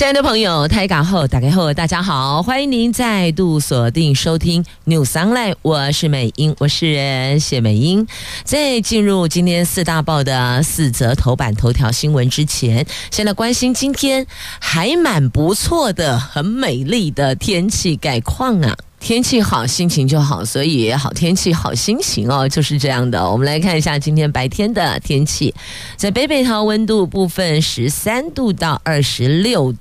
亲爱的朋友，台港后打开后，大家好，欢迎您再度锁定收听 News Online，我是美英，我是谢美英。在进入今天四大报的四则头版头条新闻之前，先来关心今天还蛮不错的、很美丽的天气概况啊。天气好，心情就好，所以好天气好心情哦，就是这样的。我们来看一下今天白天的天气，在北北桃温度部分十三度到二十六，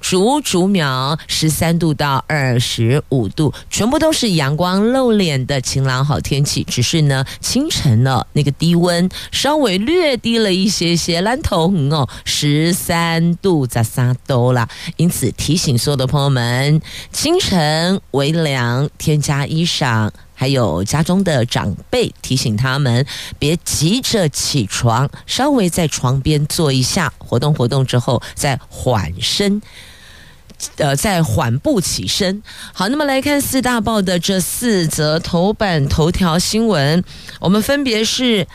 竹竹苗十三度到二十五度，全部都是阳光露脸的晴朗好天气。只是呢，清晨呢那个低温稍微略低了一些些，南投哦十三度咋啥都啦。因此提醒所有的朋友们，清晨微凉，添加衣裳。还有家中的长辈提醒他们，别急着起床，稍微在床边坐一下，活动活动之后再缓身，呃，再缓步起身。好，那么来看四大报的这四则头版头条新闻，我们分别是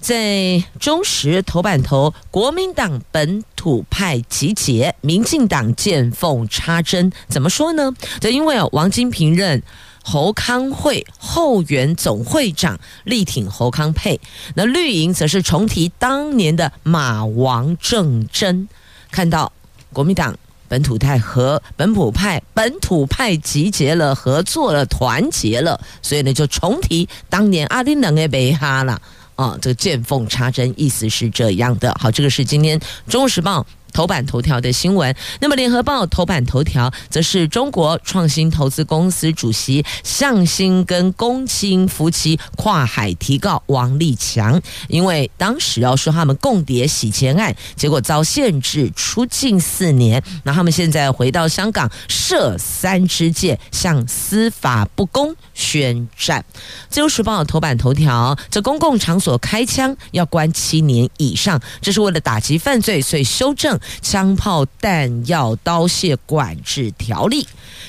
在中时头版头，国民党本土派集结，民进党见缝插针，怎么说呢？就因为王金平任。侯康会后援总会长力挺侯康配，那绿营则是重提当年的马王政争。看到国民党本土派和本土派本土派集结了、合作了、团结了，所以呢就重提当年阿丁冷的北哈了啊，这个见缝插针，意思是这样的。好，这个是今天《中国时报》。头版头条的新闻，那么联合报头版头条则是中国创新投资公司主席向新跟龚青夫妻跨海提告王立强，因为当时要说他们共谍洗钱案，结果遭限制出境四年，那他们现在回到香港设三支箭，向司法不公宣战。自由时报头版头条，这公共场所开枪要关七年以上，这是为了打击犯罪，所以修正。枪炮弹药刀械管制条例。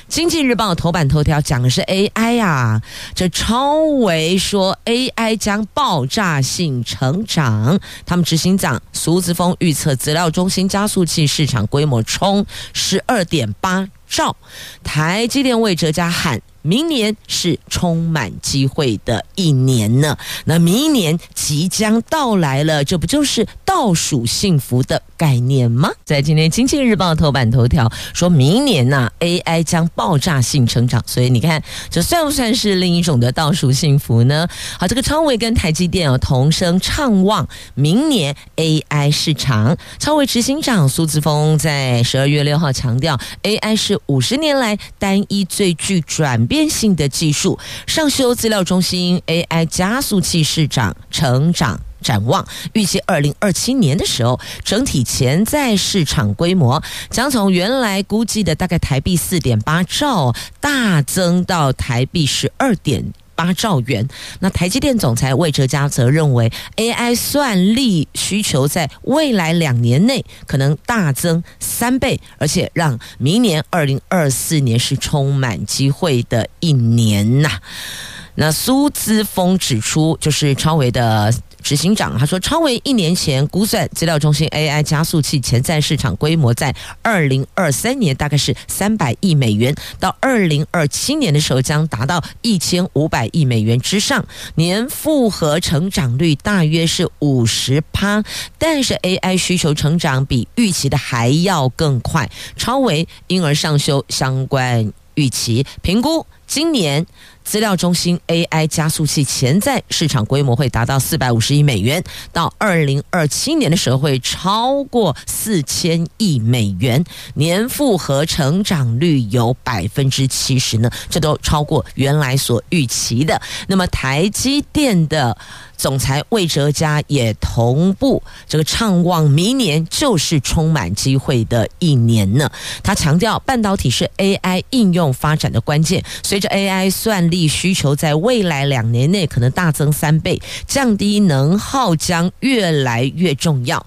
经济日报头版头条讲的是 AI 啊，这超微说 AI 将爆炸性成长。他们执行长苏子峰预测，资料中心加速器市场规模冲十二点八兆。台积电为哲家喊。明年是充满机会的一年呢，那明年即将到来了，这不就是倒数幸福的概念吗？在今天《经济日报》头版头条，说明年呢、AI 将爆炸性成长，所以你看，这算不算是另一种的倒数幸福呢？好，这个超微跟台积电啊同声畅望明年 AI 市场。超微执行长苏志峰在十二月六号强调，AI 是五十年来单一最具转变。变性的技术，上修资料中心 AI 加速器市场成长展望，预计二零二七年的时候，整体潜在市场规模将从原来估计的大概台币四点八兆，大增到台币十二点。八兆元。那台积电总裁魏哲嘉则认为，AI 算力需求在未来两年内可能大增三倍，而且让明年二零二四年是充满机会的一年呐。那苏姿峰指出，就是超维的。执行长他说，超微一年前估算资料中心 AI 加速器潜在市场规模在二零二三年大概是三百亿美元，到二零二七年的时候将达到一千五百亿美元之上，年复合成长率大约是五十趴，但是 AI 需求成长比预期的还要更快，超微因而上修相关预期评估，今年。资料中心 AI 加速器潜在市场规模会达到四百五十亿美元，到二零二七年的时候会超过四千亿美元，年复合成长率有百分之七十呢，这都超过原来所预期的。那么台积电的。总裁魏哲家也同步这个畅望，明年就是充满机会的一年呢。他强调，半导体是 AI 应用发展的关键，随着 AI 算力。需求在未来两年内可能大增三倍，降低能耗将越来越重要，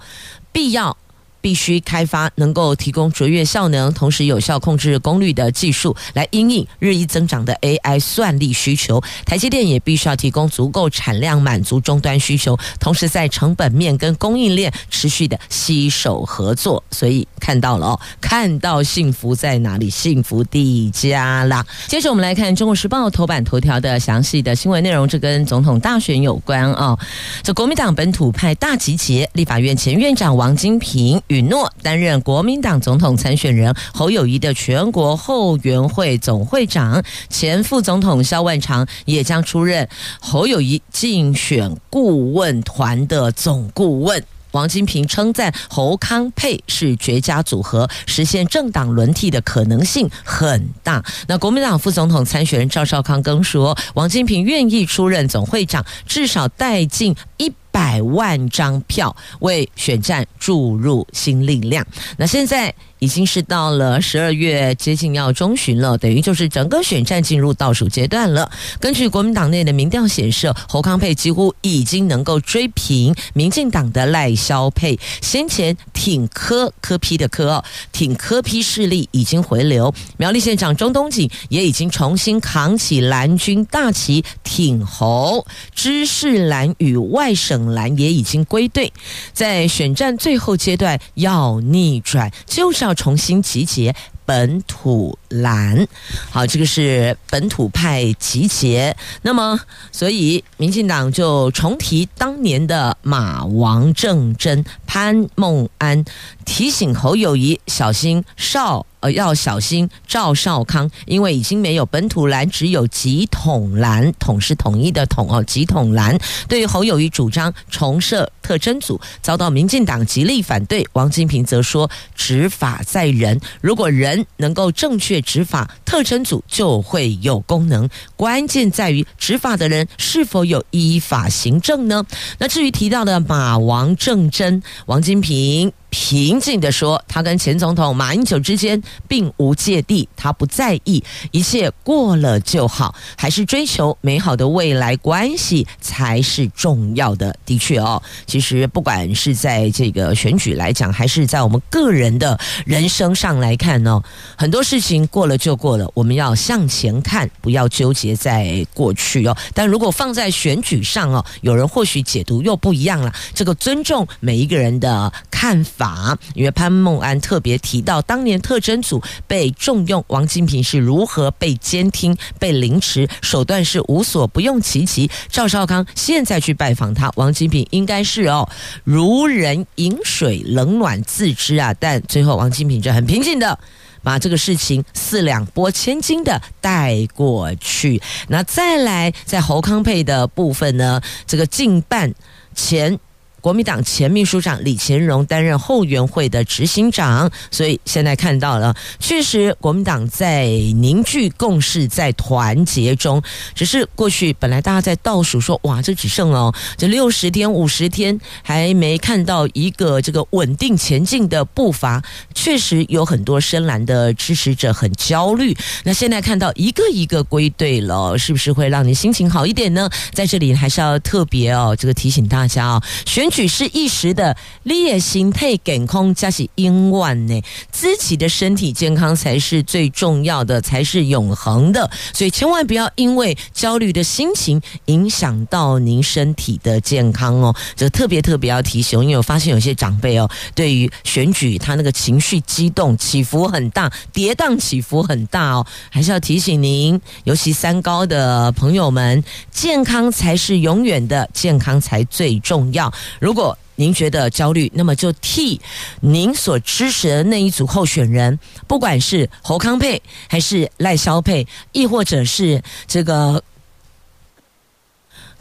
必要。必须开发能够提供卓越效能，同时有效控制功率的技术，来因应日益增长的 AI 算力需求。台积电也必须要提供足够产量，满足终端需求，同时在成本面跟供应链持续的携手合作。所以看到了哦，看到幸福在哪里？幸福第家啦。接着我们来看《中国时报》头版头条的详细的新闻内容，这跟总统大选有关啊、这国民党本土派大集结，立法院前院长王金平。允诺担任国民党总统参选人侯友谊的全国后援会总会长，前副总统萧万长也将出任侯友谊竞选顾问团的总顾问。王金平称赞侯康佩是绝佳组合，实现政党轮替的可能性很大。那国民党副总统参选人赵少康更说，王金平愿意出任总会长，至少带进一百万张票，为选战注入新力量。那现在。已经是到了十二月接近要中旬了，等于就是整个选战进入倒数阶段了。根据国民党内的民调显示，侯康佩几乎已经能够追平民进党的赖萧佩。先前挺柯柯批的柯，挺柯批势力已经回流，苗栗县长钟东锦也已经重新扛起蓝军大旗挺侯，知识蓝与外省蓝也已经归队，在选战最后阶段要逆转，就是。要重新集结本土蓝，好，这个是本土派集结。那么，所以民进党就重提当年的马王政争、潘孟安，提醒侯友谊小心少。呃，要小心赵少康，因为已经没有本土蓝，只有极统蓝，统是统一的统哦，极统蓝。对于侯友宜主张重设特侦组，遭到民进党极力反对。王金平则说：“执法在人，如果人能够正确执法，特侦组就会有功能。关键在于执法的人是否有依法行政呢？”那至于提到的马王政争，王金平。平静地说，他跟前总统马英九之间并无芥蒂，他不在意，一切过了就好，还是追求美好的未来关系才是重要的。的确哦，其实不管是在这个选举来讲，还是在我们个人的人生上来看呢，很多事情过了就过了，我们要向前看，不要纠结在过去哦。但如果放在选举上哦，有人或许解读又不一样了。这个尊重每一个人的看法。法，因为潘孟安特别提到，当年特侦组被重用，王金平是如何被监听、被凌迟，手段是无所不用其极。赵少康现在去拜访他，王金平应该是哦，如人饮水，冷暖自知啊。但最后王金平就很平静的把这个事情四两拨千斤的带过去。那再来在侯康配的部分呢，这个竞办前。国民党前秘书长李乾荣担任后援会的执行长，所以现在看到了，确实国民党在凝聚共识，在团结中。只是过去本来大家在倒数说，哇，这只剩哦，这六十天、五十天，还没看到一个这个稳定前进的步伐。确实有很多深蓝的支持者很焦虑。那现在看到一个一个归队了，是不是会让你心情好一点呢？在这里还是要特别哦，这个提醒大家哦，选。举是一时的，你的心态健康加是永远呢，自己的身体健康才是最重要的，才是永恒的。所以千万不要因为焦虑的心情影响到您身体的健康哦。这特别特别要提醒，因为我发现有些长辈哦，对于选举他那个情绪激动起伏很大，跌宕起伏很大哦，还是要提醒您，尤其三高的朋友们，健康才是永远的，健康才最重要。如果您觉得焦虑，那么就替您所支持的那一组候选人，不管是侯康配还是赖萧配，亦或者是这个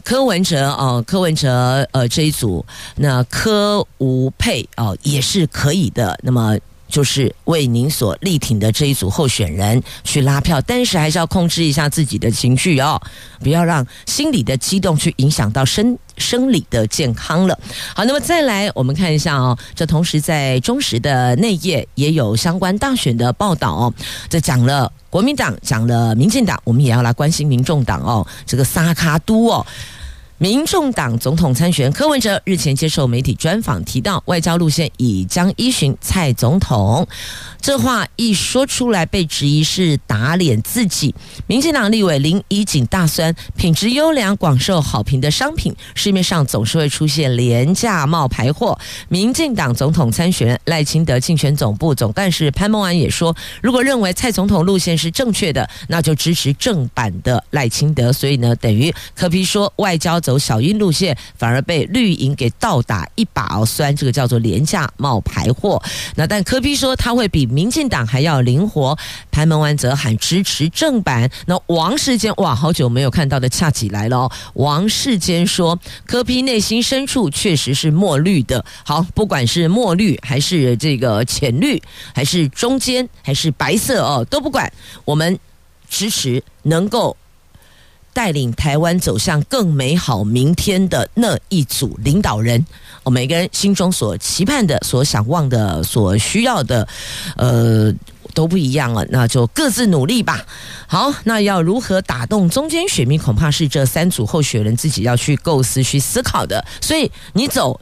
柯文哲哦，柯文哲呃这一组，那柯吴佩哦也是可以的。那么。就是为您所力挺的这一组候选人去拉票，但是还是要控制一下自己的情绪哦，不要让心理的激动去影响到身生理的健康了。好，那么再来我们看一下哦，这同时在中时的内页也有相关大选的报道哦，这讲了国民党，讲了民进党，我们也要来关心民众党哦，这个萨卡都哦。民众党总统参选柯文哲日前接受媒体专访，提到外交路线已将依循蔡总统。这话一说出来，被质疑是打脸自己。民进党立委林怡景大酸，品质优良、广受好评的商品，市面上总是会出现廉价冒牌货。民进党总统参选赖清德竞选总部总干事潘孟安也说，如果认为蔡总统路线是正确的，那就支持正版的赖清德。所以呢，等于柯 P 说外交走小英路线，反而被绿营给倒打一把哦，虽然这个叫做廉价冒牌货。那但柯 P 说他会比。民进党还要灵活，潘门湾则喊支持正版。那王世坚哇，好久没有看到的恰起来了哦。王世坚说，柯 P 内心深处确实是墨绿的。好，不管是墨绿还是这个浅绿，还是中间还是白色哦，都不管。我们支持能够带领台湾走向更美好明天的那一组领导人。我每个人心中所期盼的、所想望的、所需要的，呃，都不一样了。那就各自努力吧。好，那要如何打动中间选民，恐怕是这三组候选人自己要去构思、去思考的。所以，你走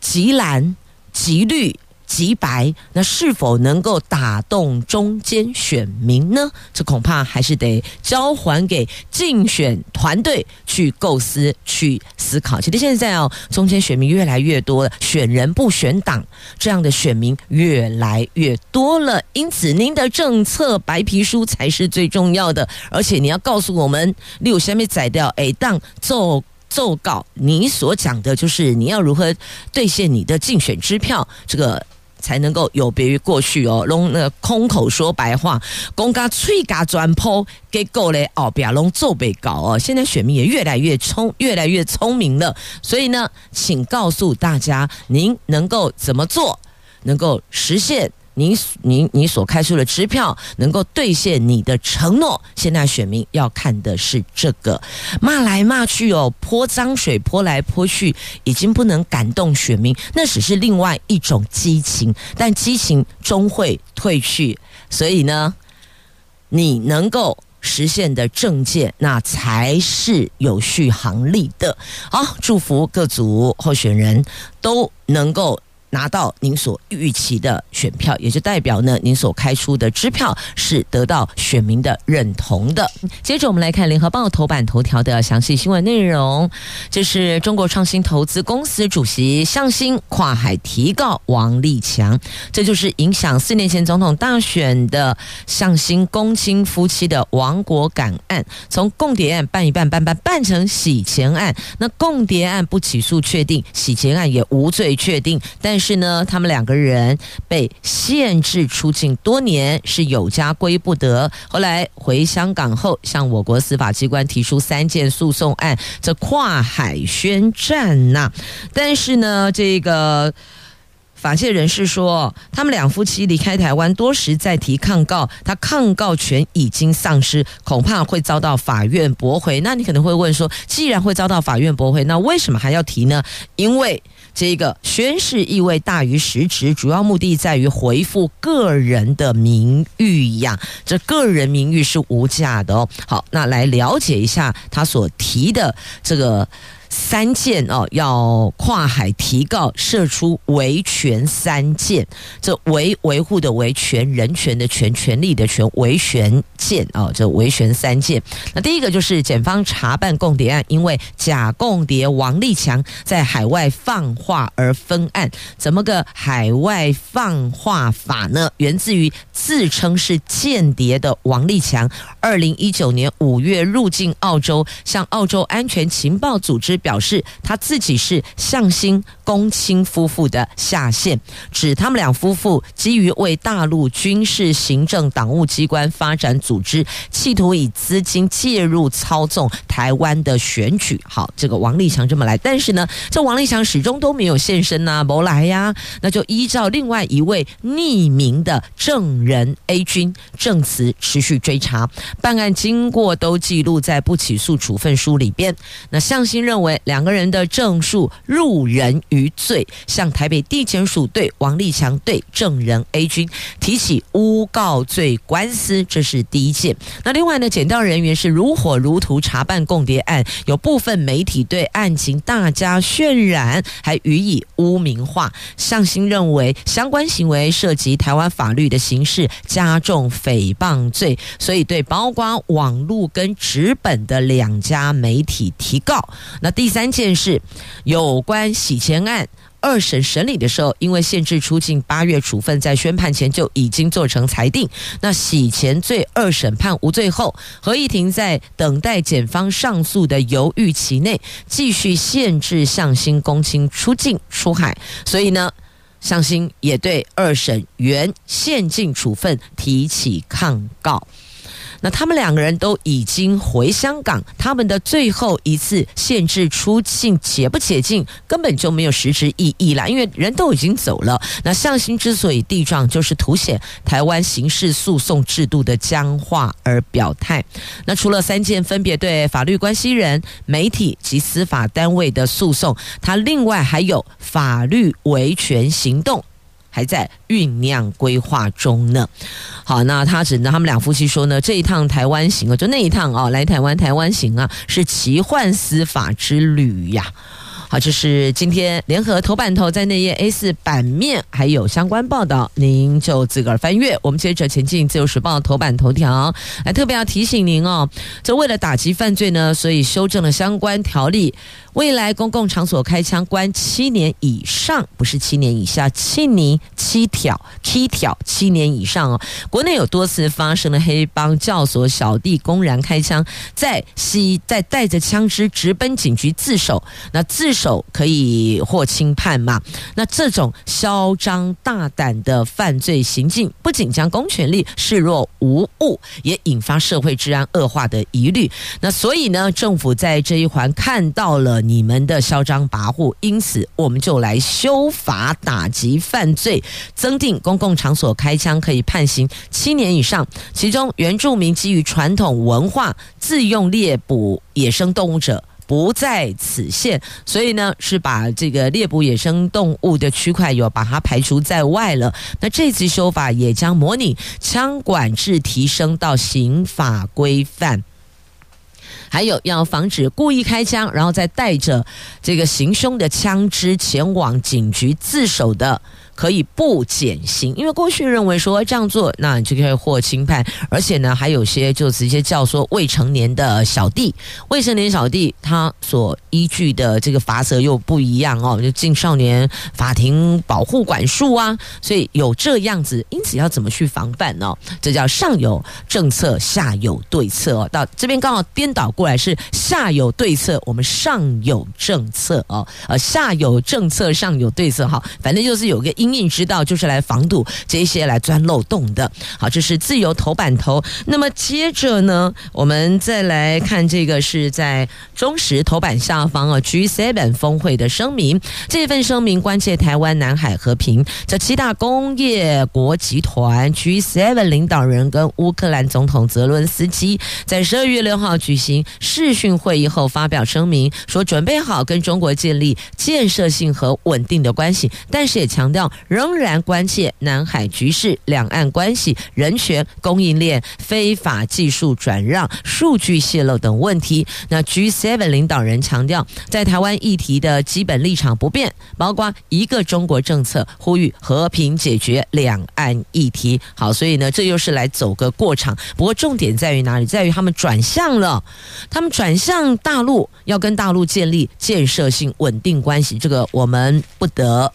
极蓝、极绿。极白，那是否能够打动中间选民呢？这恐怕还是得交还给竞选团队去构思、去思考。其实现在哦，中间选民越来越多了，选人不选党，这样的选民越来越多了。因此，您的政策白皮书才是最重要的，而且你要告诉我们，你有下面宰掉哎当奏奏稿，你所讲的就是你要如何兑现你的竞选支票，这个。才能够有别于过去哦，拢那空口说白话，公家吹嘎转铺给够嘞哦，别拢做被搞哦。现在选民也越来越聪，越来越聪明了，所以呢，请告诉大家，您能够怎么做，能够实现。你你你所开出的支票能够兑现你的承诺，现在选民要看的是这个，骂来骂去哦，泼脏水泼来泼去，已经不能感动选民，那只是另外一种激情，但激情终会退去，所以呢，你能够实现的政见，那才是有续航力的。好，祝福各组候选人都能够。拿到您所预期的选票，也就代表呢，您所开出的支票是得到选民的认同的。接着，我们来看联合报头版头条的详细新闻内容。这是中国创新投资公司主席向新跨海提告王立强，这就是影响四年前总统大选的向新公亲夫妻的王国感案，从共谍案办一办办办办成洗钱案。那共谍案不起诉确定，洗钱案也无罪确定，但但是呢，他们两个人被限制出境多年，是有家归不得。后来回香港后，向我国司法机关提出三件诉讼案，这跨海宣战呐、但是呢，这个法界人士说，他们两夫妻离开台湾多时，再提抗告，他抗告权已经丧失，恐怕会遭到法院驳回。那你可能会问说，既然会遭到法院驳回，那为什么还要提呢？因为这个宣誓意味大于实质，主要目的在于回复个人的名誉呀。这个人名誉是无价的哦。好，那来了解一下他所提的这个。三件哦，要跨海提告，射出维权三件。这维维护的维权，人权的权，权利的权，维权件哦，这维权三件。那第一个就是检方查办共谍案，因为假共谍王立强在海外放话而分案。怎么个海外放话法呢？源自于自称是间谍的王立强，二零一九年五月入境澳洲，向澳洲安全情报组织。表示他自己是向心、公卿夫妇的下线，指他们两夫妇基于为大陆军事、行政、党务机关发展组织，企图以资金介入操纵台湾的选举。好，这个王立强这么来，但是呢，这王立强始终都没有现身呐、啊，没来呀，那就依照另外一位匿名的证人 A 君证词持续追查，办案经过都记录在不起诉处分书里边。那向心认为两个人的证述入人于罪，向台北地检署对王立强对证人 A 君提起诬告罪官司，这是第一件。那另外呢，检调人员是如火如荼查办共谍案，有部分媒体对案情大加渲染，还予以污名化。向心认为相关行为涉及台湾法律的刑事加重诽谤罪，所以对包括网络跟纸本的两家媒体提告。那第三件事，有关洗钱案。二审审理的时候，因为限制出境，八月处分在宣判前就已经做成裁定。那洗钱罪二审判无罪后，合议庭在等待检方上诉的犹豫期内，继续限制向心公卿出境出海。所以呢，向心也对二审原限境处分提起抗告。那他们两个人都已经回香港，他们的最后一次限制出境解不解禁，根本就没有实质意义啦，因为人都已经走了。那向心之所以地状，就是凸显台湾刑事诉讼制度的僵化而表态。那除了三件分别对法律关系人、媒体及司法单位的诉讼，他另外还有法律维权行动。还在酝酿规划中呢。好，那他只能，他们两夫妻说呢，这一趟台湾行啊，就那一趟啊，来台湾台湾行啊，是奇幻司法之旅呀。好，这是今天联合头版头在内页 A 四版面还有相关报道，您就自个儿翻阅。我们接着前进，自由时报头版头条，来特别要提醒您哦，这为了打击犯罪呢，所以修正了相关条例。未来公共场所开枪关七年以上，不是七年以下，七年七条七条七年以上哦。国内有多次发生了黑帮教唆小弟公然开枪，在西在带着枪支直奔警局自首，那自首可以获轻判嘛？那这种嚣张大胆的犯罪行径，不仅将公权力视若无物，也引发社会治安恶化的疑虑。那所以呢，政府在这一环看到了。你们的嚣张跋扈，因此我们就来修法打击犯罪，增订公共场所开枪可以判刑七年以上。其中，原住民基于传统文化自用猎捕野生动物者不在此限，所以呢是把这个猎捕野生动物的区块有把它排除在外了。那这次修法也将模拟枪管制提升到刑法规范。还有要防止故意开枪，然后再带着这个行凶的枪支前往警局自首的。可以不减刑，因为过去认为说这样做，那你就可以获轻判，而且呢，还有些就直接叫说未成年的小弟，未成年小弟他所依据的这个罚则又不一样哦，就进少年法庭保护管束啊，所以有这样子，因此要怎么去防范呢？这叫上有政策，下有对策哦。到这边刚好颠倒过来是下有对策，我们上有政策哦，呃，下有政策，上有对策哈，反正就是有个因应之道就是来防堵这些来钻漏洞的。好，这是自由头版头。那么接着呢，我们再来看这个是在中时头版下方啊，G7 峰会的声明。这份声明关切台湾南海和平。这七大工业国集团 G7 领导人跟乌克兰总统泽伦斯基在十二月六号举行视讯会议后发表声明，说准备好跟中国建立建设性和稳定的关系，但是也强调。仍然关切南海局势、两岸关系、人权、供应链、非法技术转让、数据泄露等问题。那 G7 领导人强调，在台湾议题的基本立场不变，包括一个中国政策，呼吁和平解决两岸议题。好，所以呢，这又是来走个过场。不过重点在于哪里？在于他们转向了，他们转向大陆，要跟大陆建立建设性稳定关系。这个我们不得。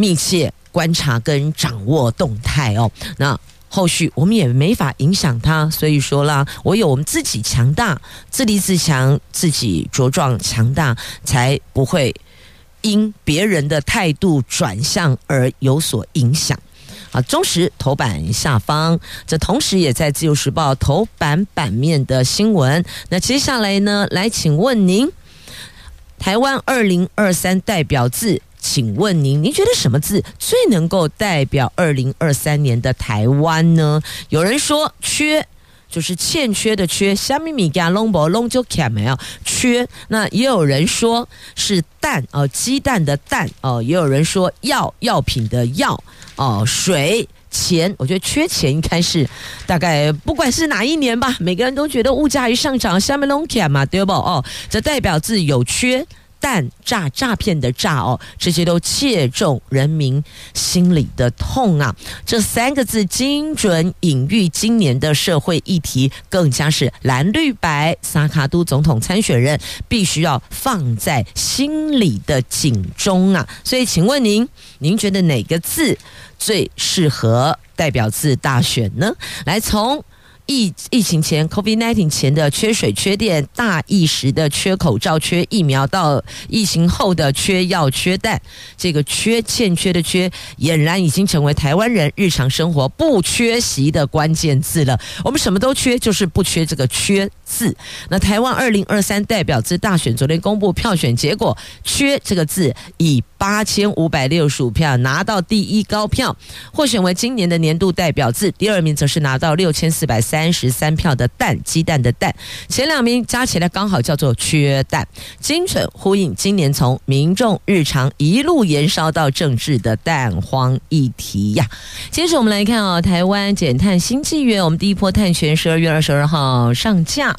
密切观察跟掌握动态哦。那后续我们也没法影响他，所以说啦，唯有我们自己强大，自立自强，自己茁壮强大，才不会因别人的态度转向而有所影响。啊，中时头版下方，这同时也在自由时报头版版面的新闻。那接下来呢，来请问您，台湾二零二三代表字，请问您，您觉得什么字最能够代表二零二三年的台湾呢？有人说缺。就是欠缺的缺，虾米米加龙博龙就欠没有缺。那也有人说是蛋哦，鸡蛋的蛋哦，也有人说药药品的药哦，水钱。我觉得缺钱应该是大概不管是哪一年吧，每个人都觉得物价一上涨，虾米龙欠嘛，对不？哦，这代表字有缺。但诈诈骗的诈哦，这些都切中人民心里的痛啊！这三个字精准隐喻今年的社会议题，更加是蓝绿白萨卡都总统参选人必须要放在心里的警钟啊！所以，请问您，您觉得哪个字最适合代表字大选呢？来从。疫疫情前 COVID nineteen 前的缺水、缺电、大一时的缺口罩、缺疫苗，到疫情后的缺药、缺蛋，这个缺欠缺的缺，俨然已经成为台湾人日常生活不缺席的关键字了。我们什么都缺，就是不缺这个缺字。那台湾二零二三代表字大选昨天公布票选结果，缺这个字以八千五百六十五票拿到第一高票，获选为今年的年度代表字。第二名则是拿到六千四百三。十三票的蛋，鸡蛋的蛋，前两名加起来刚好叫做缺蛋，精准呼应今年从民众日常一路延烧到政治的蛋荒议题呀。接着我们来看啊、哦，台湾减碳新纪元，我们第一波碳权十二月二十二号上架。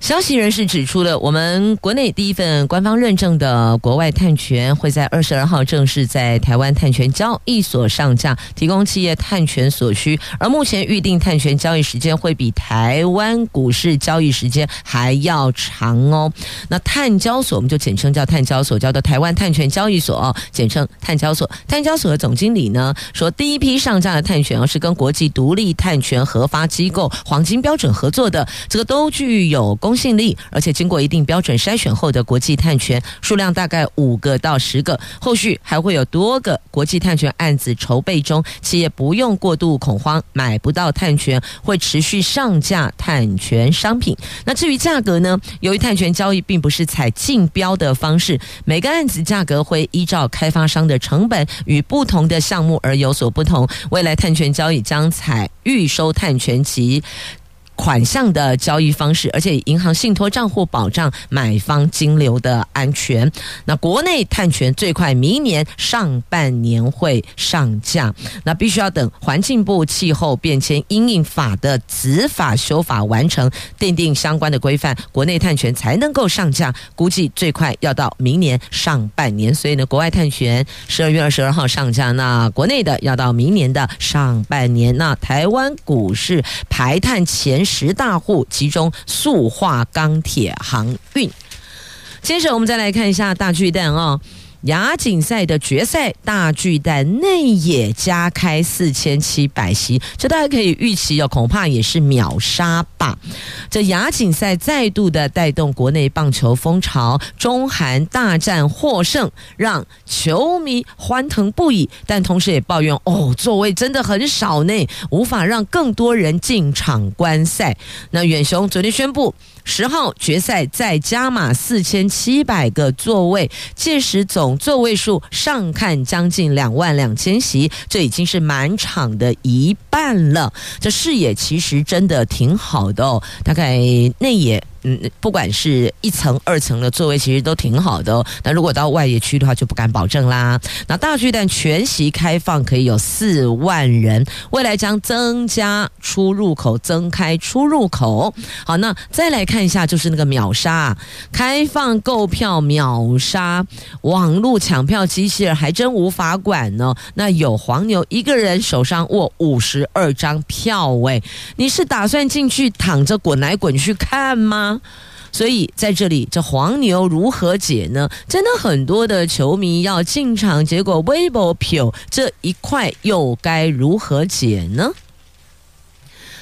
消息人士指出了，我们国内第一份官方认证的国外碳权会在二十二号正式在台湾碳权交易所上架，提供企业碳权所需。而目前预定碳权交易时间会比台湾股市交易时间还要长哦。那碳交所我们就简称叫碳交所，叫做台湾碳权交易所，简称碳交所。碳交所的总经理呢说，第一批上架的碳权是跟国际独立碳权核发机构黄金标准合作的，这个都具有。公信力，而且经过一定标准筛选后的国际碳权数量大概五个到十个，后续还会有多个国际碳权案子筹备中，企业不用过度恐慌，买不到碳权会持续上架碳权商品。那至于价格呢？由于碳权交易并不是采竞标的方式，每个案子价格会依照开发商的成本与不同的项目而有所不同。未来碳权交易将采预收碳权及。款项的交易方式，而且银行信托账户保障买方金流的安全。那国内碳权最快明年上半年会上架，那必须要等环境部气候变迁因应法的子法修法完成，奠定相关的规范，国内碳权才能够上架。估计最快要到明年上半年，所以呢，国外碳权十二月二十二号上架，那国内的要到明年的上半年。那台湾股市排碳前。十大户其中塑化、钢铁、航运。接着，我们再来看一下大巨蛋啊。亚锦赛的决赛，大巨蛋内野加开四千七百席，这大家可以预期哦，恐怕也是秒杀吧。这亚锦赛再度的带动国内棒球风潮，中韩大战获胜，让球迷欢腾不已，但同时也抱怨哦，座位真的很少呢，无法让更多人进场观赛。那远雄昨天宣布。十号决赛再加码四千七百个座位，届时总座位数上看将近两万两千席，这已经是满场的一半了。这视野其实真的挺好的哦，大概内野。嗯，不管是一层、二层的座位，其实都挺好的哦。那如果到外野区的话，就不敢保证啦。那大巨蛋全席开放，可以有四万人，未来将增加出入口，增开出入口。好，那再来看一下，就是那个秒杀，开放购票秒杀，网络抢票机器人还真无法管呢。那有黄牛一个人手上握五十二张票，喂，你是打算进去躺着滚来滚去看吗？所以在这里，这黄牛如何解呢？真的很多的球迷要进场，结果 Weibo 票这一块又该如何解呢？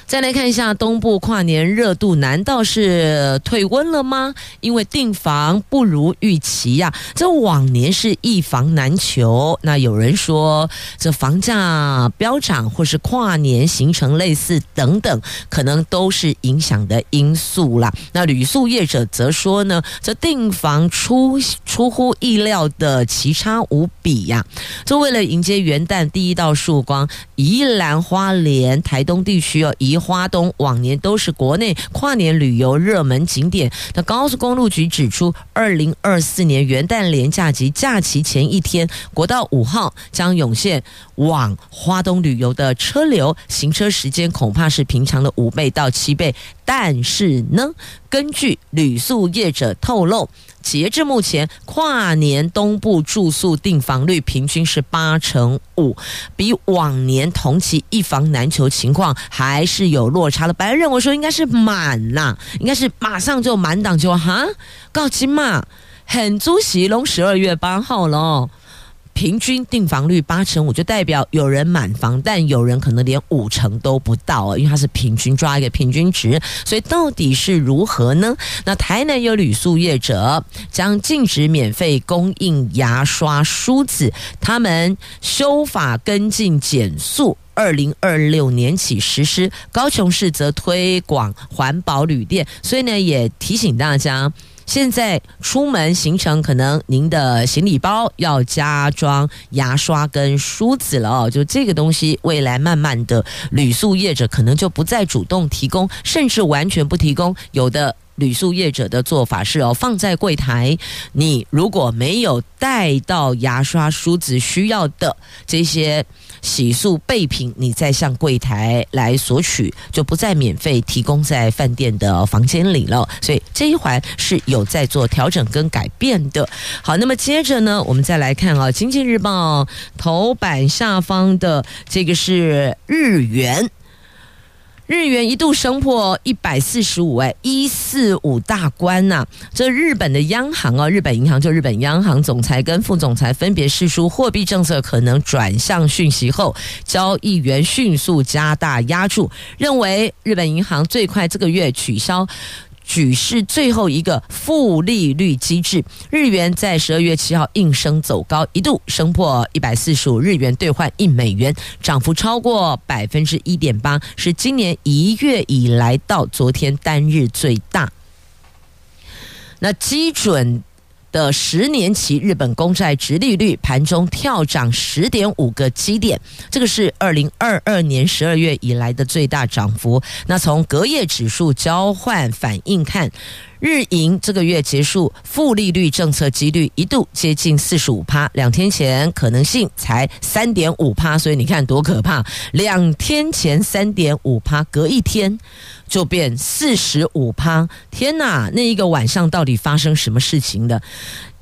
再来看一下东部跨年热度，难道是退温了吗？因为订房不如预期呀、啊。这往年是一房难求，那有人说这房价飙涨，或是跨年行程类似等等，可能都是影响的因素啦。那旅宿业者则说呢，这订房出出乎意料的奇差无比呀、啊。这为了迎接元旦第一道曙光，宜兰花莲、台东地区哦，宜花东往年都是国内跨年旅游热门景点。那高速公路局指出，二零二四年元旦连假及假期前一天，国道五号将涌现往花东旅游的车流，行车时间恐怕是平常的五倍到七倍。但是呢，根据旅宿业者透露，截至目前，跨年东部住宿订房率平均是八成五，比往年同期一房难求情况还是有落差的。本来认为说应该是满呐，应该是马上就满档就哈，告急嘛，很租喜龙十二月八号了。平均订房率八成五，就代表有人满房，但有人可能连五成都不到，因为它是平均抓一个平均值，所以到底是如何呢？那台南有旅宿业者将禁止免费供应牙刷、梳子，他们修法跟进减速，二零二六年起实施。高雄市则推广环保旅店，所以呢，也提醒大家。现在出门行程，可能您的行李包要加装牙刷跟梳子了哦。就这个东西，未来慢慢的旅宿业者可能就不再主动提供，甚至完全不提供。有的旅宿业者的做法是哦，放在柜台，你如果没有带到牙刷、梳子需要的这些。洗漱备品，你再向柜台来索取，就不再免费提供在饭店的房间里了。所以这一环是有在做调整跟改变的。好，那么接着呢，我们再来看啊，《经济日报》头版下方的这个是日元。日元一度升破一百四十五，哎，一四五大关呐、这日本的央行啊，日本银行就日本央行总裁跟副总裁分别释出货币政策可能转向讯息后，交易员迅速加大压注，认为日本银行最快这个月取消。举世最后一个负利率机制，日元在十二月七号应声走高，一度升破一百四十五日元兑换一美元，涨幅超过百分之一点八，是今年一月以来到昨天单日最大。那基准。的十年期日本公债殖利率盘中跳涨十点五个基点，这个是二零二二年十二月以来的最大涨幅。那从隔夜指数交换反应看。日银这个月结束负利率政策几率一度接近四十五趴，两天前可能性才三点五趴，所以你看多可怕！两天前三点五趴，隔一天就变四十五趴，天哪！那一个晚上到底发生什么事情的？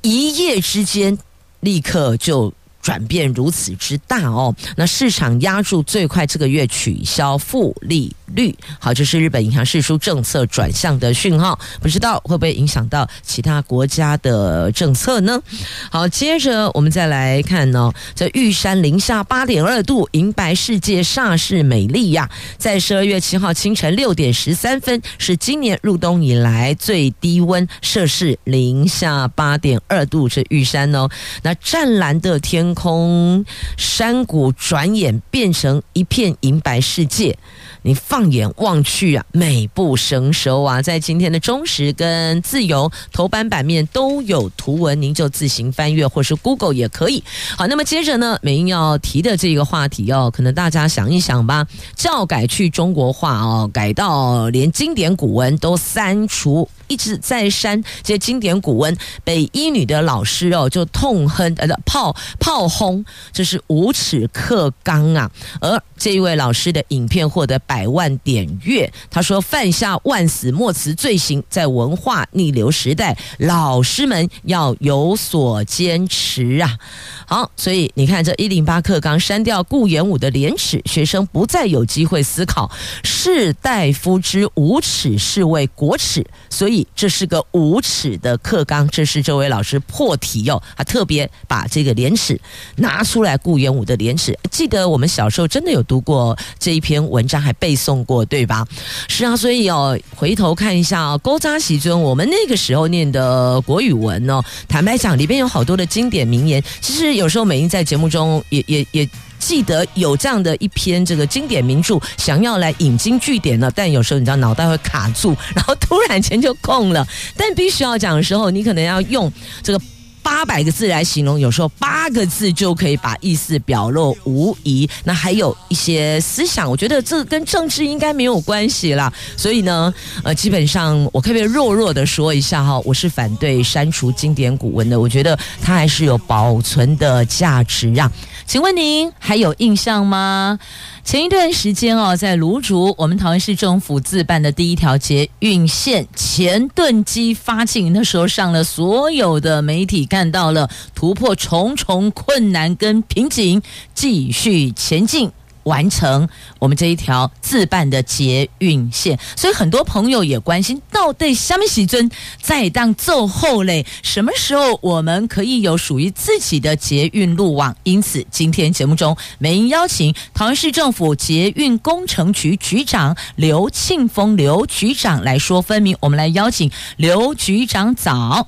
一夜之间立刻就。转变如此之大哦，那市场押注最快这个月取消负利率，好，这是日本银行释出政策转向的讯号，不知道会不会影响到其他国家的政策呢？好，接着我们再来看呢、哦，在玉山零下八点二度，银白世界煞是美丽呀，在十二月七号清晨六点十三分，是今年入冬以来最低温，摄氏零下八点二度，是玉山哦，那湛蓝的天。空山谷转眼变成一片银白世界，你放眼望去啊，美不胜收啊！在今天的中时跟自由头版版面都有图文，您就自行翻阅，或是 Google 也可以。好，那么接着呢，美英要提的这个话题哦，可能大家想一想吧，教改去中国化哦，改到连经典古文都删除。一直在删这些经典古文，北一女的老师哦就痛恨呃炮炮轰，这是无耻克刚啊！而这一位老师的影片获得百万点阅，他说犯下万死莫辞罪行，在文化逆流时代，老师们要有所坚持啊！好，所以你看这一零八课纲删掉顾炎武的廉耻，学生不再有机会思考士大夫之无耻是为国耻，所以。这是个无耻的课纲，这是这位老师破题哦，他特别把这个廉耻拿出来，顾炎武的廉耻。记得我们小时候真的有读过这一篇文章，还背诵过，对吧？是啊，所以哦，回头看一下哦，古早时阵，我们那个时候念的国语文哦，坦白讲，里边有好多的经典名言。其实有时候美英在节目中也也也。记得有这样的一篇这个经典名著，想要来引经据典呢，但有时候你知道脑袋会卡住，然后突然间就空了。但必须要讲的时候，你可能要用这个八百个字来形容，有时候八个字就可以把意思表露无遗。那还有一些思想，我觉得这跟政治应该没有关系啦。所以呢，呃，基本上我可以弱弱的说一下哈，我是反对删除经典古文的。我觉得它还是有保存的价值啊。请问您还有印象吗？前一段时间哦，在芦竹，我们桃园市政府自办的第一条捷运线前盾机发进，那时候上了所有的媒体看到了，突破重重困难跟瓶颈，继续前进。完成我们这一条自办的捷运线，所以很多朋友也关心，到底什么时尊在当奏后嘞？什么时候我们可以有属于自己的捷运路网？因此，今天节目中，美英邀请桃园市政府捷运工程局局长刘庆丰刘局长来说分明。我们来邀请刘局长早。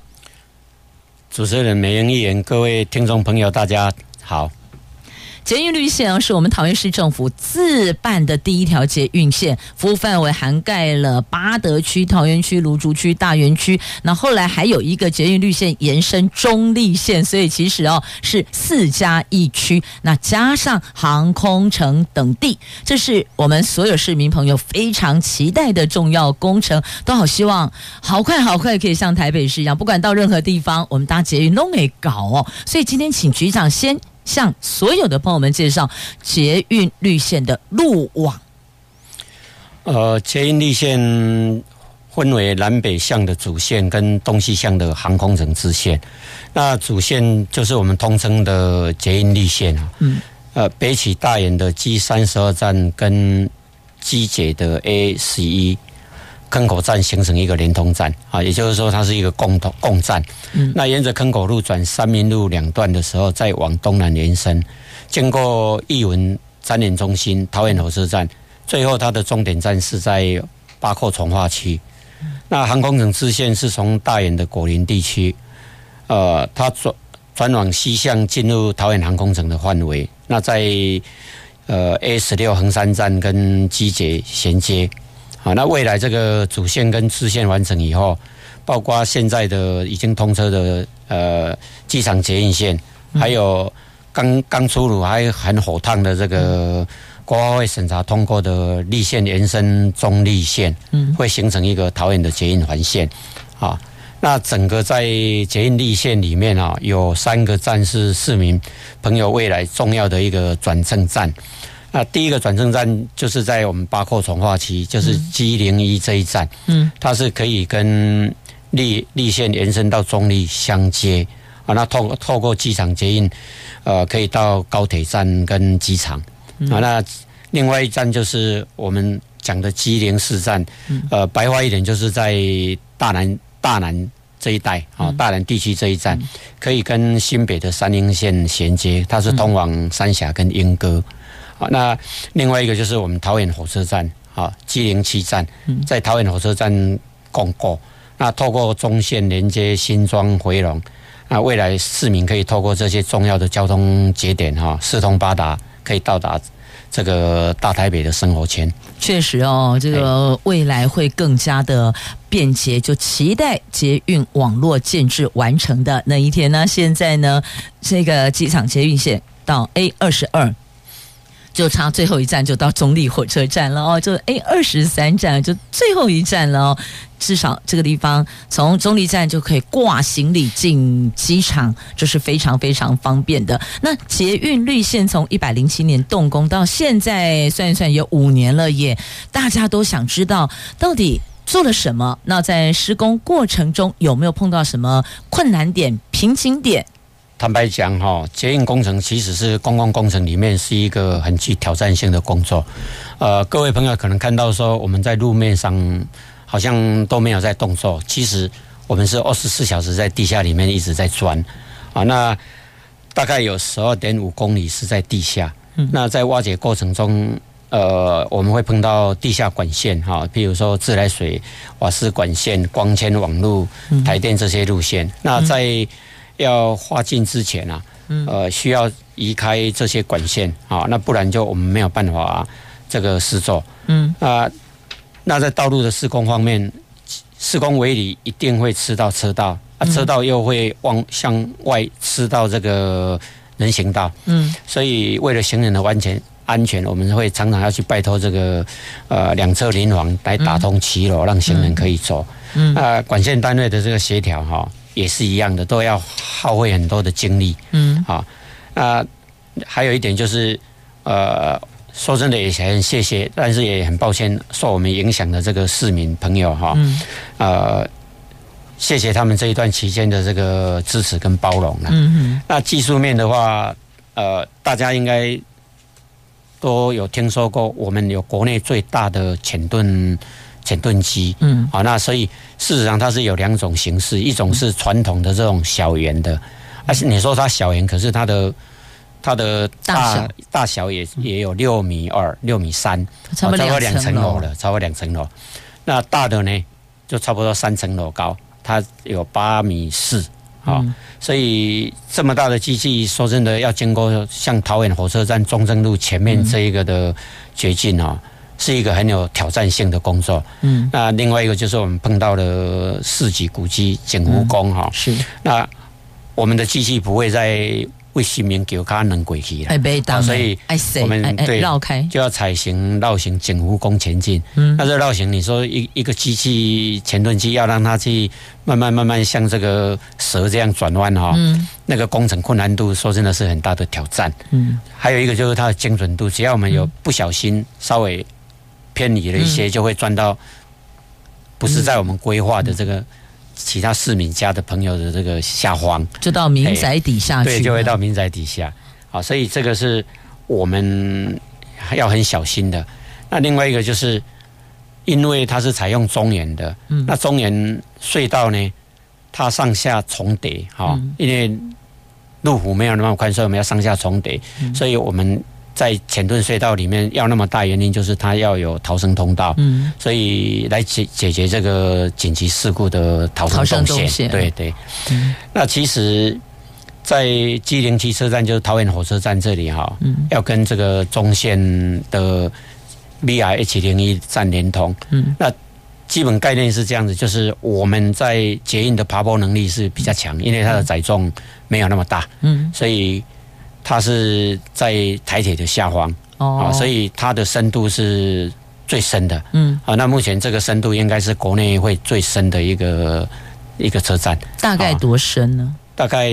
主持人美英议员，各位听众朋友，大家好。捷运绿线是我们桃园市政府自办的第一条捷运线，服务范围涵盖了八德区、桃园区、芦竹区、大园区。那后来还有一个捷运绿线延伸中立线，所以其实哦是四加一区。那加上航空城等地，这是我们所有市民朋友非常期待的重要工程，都好希望好快好快可以像台北市一样，不管到任何地方，我们搭捷运都没搞哦。所以今天请局长先。向所有的朋友们介绍捷运绿线的路网。呃，捷运绿线分为南北向的主线跟东西向的航空城支线。那主线就是我们通称的捷运绿线啊。嗯。呃，北起大园的 G 三十二站跟机捷的 A 十一。坑口站形成一个连通站啊，也就是说它是一个共同共站。嗯，那沿着坑口路转三民路两段的时候，再往东南延伸，经过义文展览中心、桃园火车站，最后它的终点站是在八扣从化区。那航空城支线是从大园的果林地区，呃，它转转往西向进入桃园航空城的范围。那在呃 A 十六横山站跟机捷衔接。啊，那未来这个主线跟支线完成以后，包括现在的已经通车的呃机场捷运线，还有刚刚出炉还很火烫的这个国发会审查通过的立线延伸中立线，嗯，会形成一个桃园的捷运环线。啊，那整个在捷运立线里面啊，有三个站是市民朋友未来重要的一个转乘站。那第一个转乘站就是在我们八扣从化区，就是 G 零一这一站，嗯，它是可以跟立立线延伸到中立相接啊。那透透过机场接应，呃，可以到高铁站跟机场啊。那另外一站就是我们讲的 G 零四站，呃，白话一点就是在大南大南这一带啊，大南地区这一站可以跟新北的三莺线衔接，它是通往三峡跟莺歌。好，那另外一个就是我们桃园火车站，啊，G 零七站，在桃园火车站共构。那透过中线连接新庄、回龙，那未来市民可以透过这些重要的交通节点，哈，四通八达，可以到达这个大台北的生活圈。确实哦，这个未来会更加的便捷，就期待捷运网络建制完成的那一天呢。现在呢，这个机场捷运线到 A 二十二。就差最后一站就到中立火车站了哦，就 A 二十三站就最后一站了哦。至少这个地方从中立站就可以挂行李进机场，这是非常非常方便的。那捷运绿线从一百零七年动工到现在算一算有五年了耶，大家都想知道到底做了什么？那在施工过程中有没有碰到什么困难点、瓶颈点？坦白讲，哈，捷运工程其实是公共工程里面是一个很具挑战性的工作。呃，各位朋友可能看到说，我们在路面上，好像都没有在动作。其实我们是二十四小时在地下里面一直在钻啊。那大概有十二点五公里是在地下。那在挖掘过程中，呃，我们会碰到地下管线哈，比如说自来水、瓦斯管线、光纤网路、台电这些路线。那在要划进之前啊，呃，需要移开这些管线啊，那不然就我们没有办法这个施作。嗯啊，那在道路的施工方面，施工围里一定会吃到车道啊，车道又会往向外吃到这个人行道。嗯，所以为了行人的安全。安全，我们会常常要去拜托这个呃两侧邻房来打通骑楼，让行人可以走。嗯，啊，管线单位的这个协调哈也是一样的，都要耗费很多的精力。嗯，好，啊，还有一点就是呃，说真的也很谢谢，但是也很抱歉受我们影响的这个市民朋友哈。嗯。呃，谢谢他们这一段期间的这个支持跟包容了。嗯嗯。那技术面的话，呃，大家应该。都有听说过，我们有国内最大的潜盾潜盾机，嗯，啊，那所以事实上它是有两种形式，一种是传统的这种小圆的，而且你说它小圆，可是它的它的大大小，也也有六米二、六米三，差不多两层楼。了，差不多两层楼。那大的呢，就差不多三层楼高，它有八米四。啊，所以这么大的机器，说真的，要经过像桃园火车站中正路前面这一个的掘进啊，是一个很有挑战性的工作。嗯，那另外一个就是我们碰到了四级古迹景福宫哈，是。那我们的机器不会在。为新民救卡能过去了，所以我们对绕开。就要采行绕行景湖宫前进。嗯，那这绕行，你说一一个机器前盾机要让它去慢慢慢慢像这个蛇这样转弯哈，嗯，那个工程困难度说真的是很大的挑战。嗯，还有一个就是它的精准度，只要我们有不小心稍微偏离了一些，就会钻到不是在我们规划的这个。其他市民家的朋友的这个下方，就到民宅底下去，对，就会到民宅底下。好，所以这个是我们要很小心的。那另外一个就是，因为它是采用中原的，嗯，那中原隧道呢，它上下重叠，哈，嗯，因为路虎没有那么宽，所以我们要上下重叠，嗯，所以我们。在浅盾隧道里面要那么大，原因就是它要有逃生通道，嗯，所以来解解决这个紧急事故的逃生动线。对对，嗯，那其实，在机零七车站就是桃园火车站这里哈，嗯，要跟这个中线的 VRH 零一站连通，嗯，那基本概念是这样子，就是我们在捷运的爬坡能力是比较强，因为它的载重没有那么大，嗯，所以。它是在台铁的下方哦，所以它的深度是最深的。嗯，啊，那目前这个深度应该是国内会最深的一个一个车站。大概多深呢？大概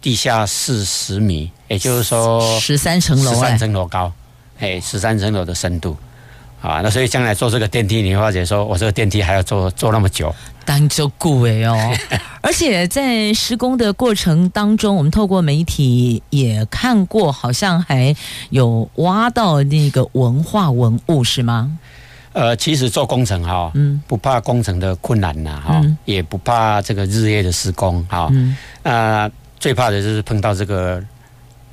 地下四十米，也就是说十三层楼，十三层楼高，哎，十三层楼的深度。啊，那所以将来坐这个电梯，你会发觉说，我这个电梯还要坐坐那么久。当就顾哎哦，而且在施工的过程当中，我们透过媒体也看过，好像还有挖到那个文化文物，是吗？呃，其实做工程哈，嗯，不怕工程的困难呐，哈，也不怕这个日夜的施工，哈，嗯，啊，最怕的就是碰到这个。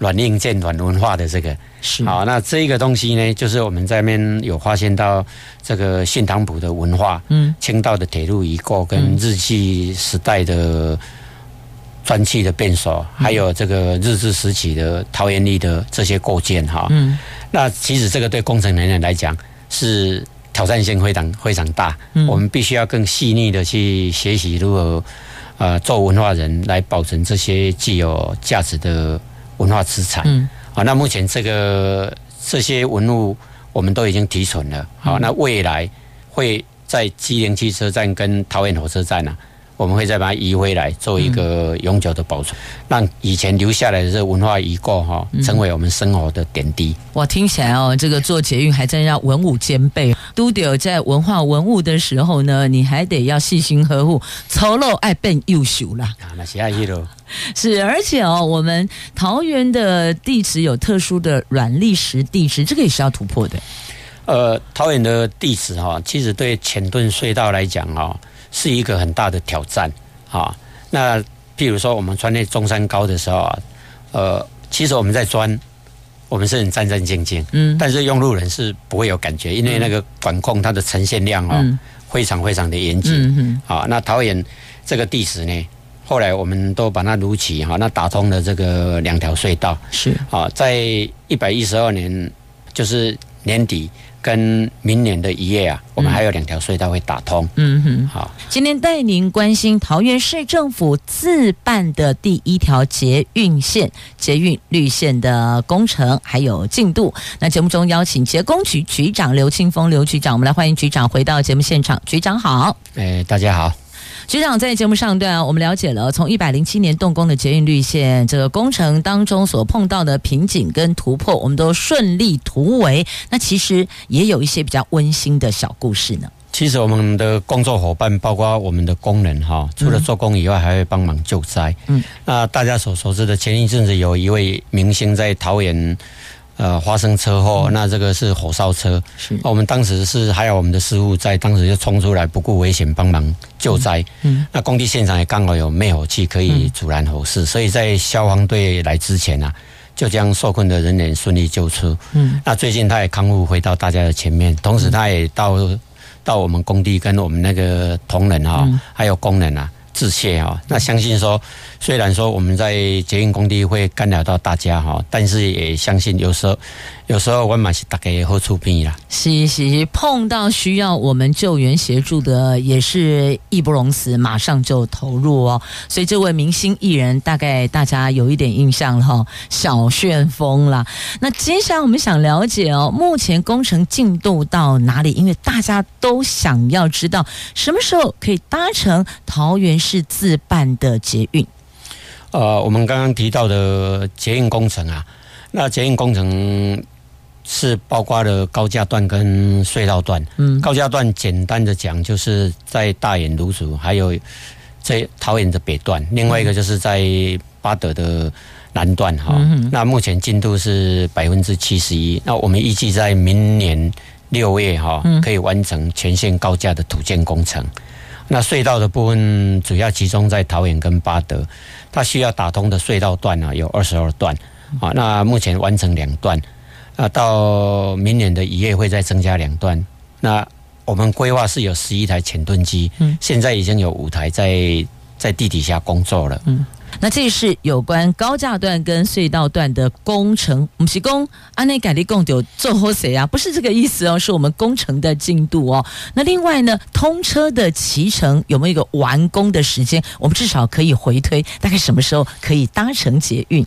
软硬件、软文化的这个。是。好，那这个东西呢，就是我们在那边有发现到这个训堂埔的文化，嗯，清道的铁路遗构跟日据时代的砖砌的变所，嗯、还有这个日治时期的桃园里的这些构件哈，嗯，那其实这个对工程人员来讲是挑战性非常非常大，嗯，我们必须要更细腻的去学习如何呃做文化人来保存这些具有价值的。文化资产，嗯，好，那目前这个这些文物我们都已经提存了，好，那未来会在机灵汽车站跟桃园火车站呢、啊。我们会再把它移回来，做一个永久的保存，让以前留下来的这个文化遗构哈，成为我们生活的点滴。哇，听起来哦，这个做捷运还真要文武兼备。都得在文化文物的时候呢，你还得要细心呵护，丑陋爱变优秀啦。啊，那是爱意喽。是，而且哦，我们桃园的地质有特殊的软砾石地质，这个也是要突破的。呃，桃园的地质哈，其实对浅墩隧道来讲哈，是一个很大的挑战啊。那譬如说，我们穿那中山高的时候啊，呃，其实我们在钻，我们是很战战兢兢，嗯，但是用路人是不会有感觉，因为那个管控它的呈现量啊，非常非常的严谨，嗯啊。那桃园这个地质呢，后来我们都把它撸起哈，那打通了这个两条隧道，是。啊，在一百一十二年就是年底。跟明年的一月啊，我们还有两条隧道会打通。嗯哼，好，今天带您关心桃园市政府自办的第一条捷运线——捷运绿线的工程还有进度。那节目中邀请捷工局局长刘庆峰刘局长，我们来欢迎局长回到节目现场。局长好，哎，大家好。局长在节目上段，我们了解了从一百零七年动工的捷运绿线这个工程当中所碰到的瓶颈跟突破，我们都顺利突围。那其实也有一些比较温馨的小故事呢。其实我们的工作伙伴，包括我们的工人哈，除了做工以外，还会帮忙救灾。嗯，那大家所熟知的，前一阵子有一位明星在桃园。呃，发生车祸，那这个是火烧车。是，我们当时是还有我们的师傅在，当时就冲出来不顾危险帮忙救灾。嗯，那工地现场也刚好有灭火器可以阻拦火势，所以在消防队来之前啊，就将受困的人员顺利救出。嗯，那最近他也康复回到大家的前面，同时他也到到我们工地跟我们那个同仁啊，还有工人啊。致谢啊，那相信说，虽然说我们在捷运工地会干扰到大家哈，但是也相信有时候。有时候我们是大概会出兵啦，是是，碰到需要我们救援协助的，也是义不容辞，马上就投入哦。所以这位明星艺人，大概大家有一点印象了哈，小旋风啦。那接下来我们想了解哦，目前工程进度到哪里？因为大家都想要知道什么时候可以搭乘桃园市自办的捷运。呃，我们刚刚提到的捷运工程啊，那捷运工程。是包括了高架段跟隧道段。嗯，高架段简单的讲，就是在大眼芦竹，还有在桃园的北段，另外一个就是在巴德的南段哈。嗯那目前进度是百分之七十一。那我们预计在明年六月哈，可以完成全线高架的土建工程。那隧道的部分主要集中在桃园跟巴德，它需要打通的隧道段呢有二十二段啊。那目前完成两段。那到明年的一月会再增加两段。那我们规划是有十一台前盾机，嗯，现在已经有五台在在地底下工作了。嗯，那这是有关高架段跟隧道段的工程。我们是工安内改立共有做后谁啊？不是这个意思哦，是我们工程的进度哦。那另外呢，通车的期程有没有一个完工的时间？我们至少可以回推，大概什么时候可以搭乘捷运？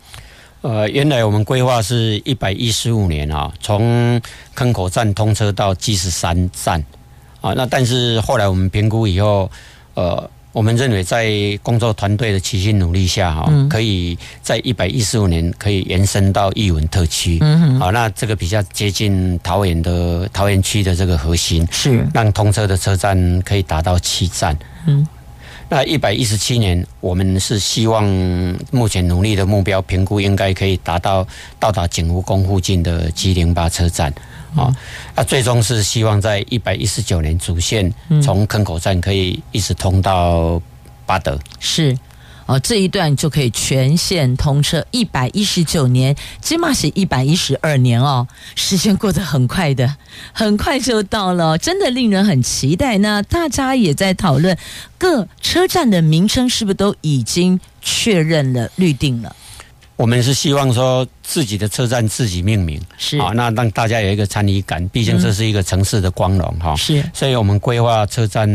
呃，原来我们规划是一百一十五年啊，从坑口站通车到鸡石山站啊。那但是后来我们评估以后，呃，我们认为在工作团队的齐心努力下，哈，可以在一百一十五年可以延伸到艺文特区。嗯哼。好，那这个比较接近桃园的桃园区的这个核心，是让通车的车站可以达到七站。嗯。那一百一十七年，我们是希望目前努力的目标评估应该可以达到到达景福宫附近的 G 零八车站啊。那最终是希望在一百一十九年主线从坑口站可以一直通到巴德。是。哦，这一段就可以全线通车。一百一十九年，起码是一百一十二年哦，时间过得很快的，很快就到了，真的令人很期待。那大家也在讨论各车站的名称是不是都已经确认了、预定了？我们是希望说自己的车站自己命名，是啊，那让大家有一个参与感。毕竟这是一个城市的光荣哈。是，所以我们规划车站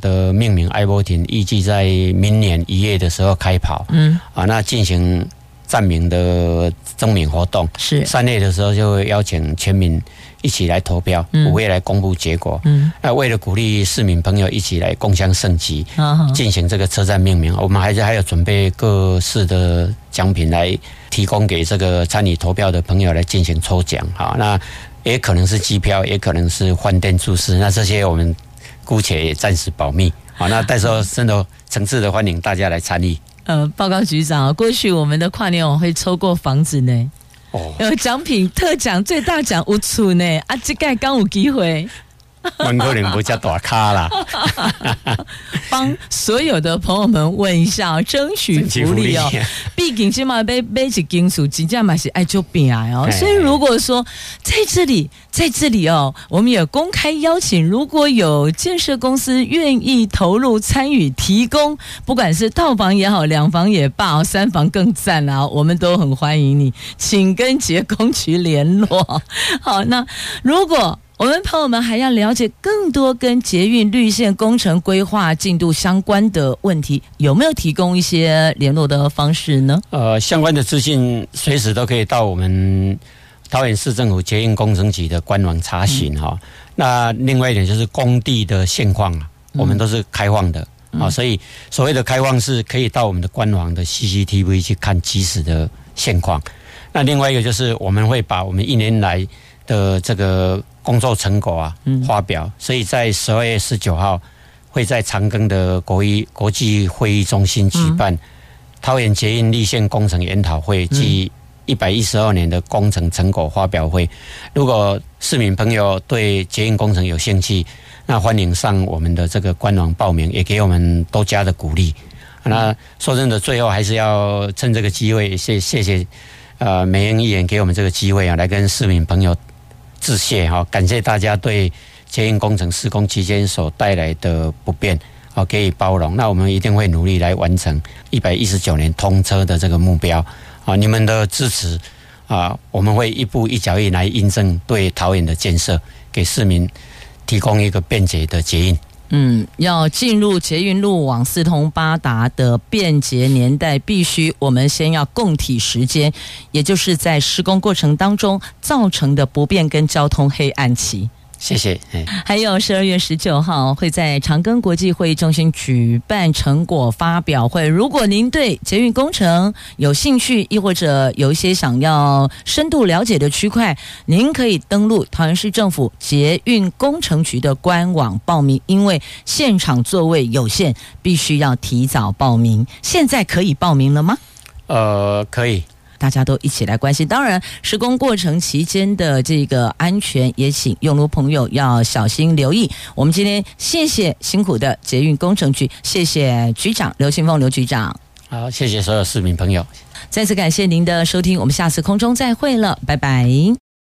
的命名艾伯廷，预计在明年一月的时候开跑。嗯，啊，那进行站名的征名活动。是，三月的时候就会邀请全民一起来投票，五月来公布结果。嗯，那为了鼓励市民朋友一起来共襄盛举，进行这个车站命名，我们还是还有准备各式的。奖品来提供给这个参与投票的朋友来进行抽奖，哈，那也可能是机票，也可能是饭店住宿，那这些我们姑且也暂时保密，好，那到时候真的诚挚的欢迎大家来参与。呃，报告局长，过去我们的跨年晚会抽过房子呢。有奖品特奖最大奖无处呢，啊，这盖刚有机会。可能不叫大咖啦，帮所有的朋友们问一下，争取福利哦。毕竟起码被被起金属金价买是爱就变哦。所以如果说在这里，在这里哦，我们也公开邀请，如果有建设公司愿意投入参与提供，不管是套房也好，两房也罢，三房更赞啊，我们都很欢迎你，请跟捷工局联络。好，那如果。我们朋友们还要了解更多跟捷运绿线工程规划进度相关的问题，有没有提供一些联络的方式呢？呃，相关的资讯随时都可以到我们桃园市政府捷运工程局的官网查询哈。嗯、那另外一点就是工地的现况啊，我们都是开放的啊，嗯、所以所谓的开放是可以到我们的官网的 CCTV 去看即时的现况。那另外一个就是我们会把我们一年来的这个工作成果啊，发表，所以在十二月十九号会在长庚的国一国际会议中心举办桃园捷运立线工程研讨会暨一百一十二年的工程成果发表会。如果市民朋友对捷运工程有兴趣，那欢迎上我们的这个官网报名，也给我们多加的鼓励。那说真的，最后还是要趁这个机会，谢谢谢呃美英议员给我们这个机会啊，来跟市民朋友。致谢哈，感谢大家对捷运工程施工期间所带来的不便，好给予包容。那我们一定会努力来完成一百一十九年通车的这个目标。啊，你们的支持啊，我们会一步一脚印来印证对桃园的建设，给市民提供一个便捷的捷运。嗯，要进入捷运路网四通八达的便捷年代，必须我们先要共体时间，也就是在施工过程当中造成的不便跟交通黑暗期。谢谢。还有十二月十九号会在长庚国际会议中心举办成果发表会。如果您对捷运工程有兴趣，亦或者有一些想要深度了解的区块，您可以登录桃园市政府捷运工程局的官网报名。因为现场座位有限，必须要提早报名。现在可以报名了吗？呃，可以。大家都一起来关心，当然施工过程期间的这个安全，也请用路朋友要小心留意。我们今天谢谢辛苦的捷运工程局，谢谢局长刘清凤刘局长。好，谢谢所有市民朋友，再次感谢您的收听，我们下次空中再会了，拜拜。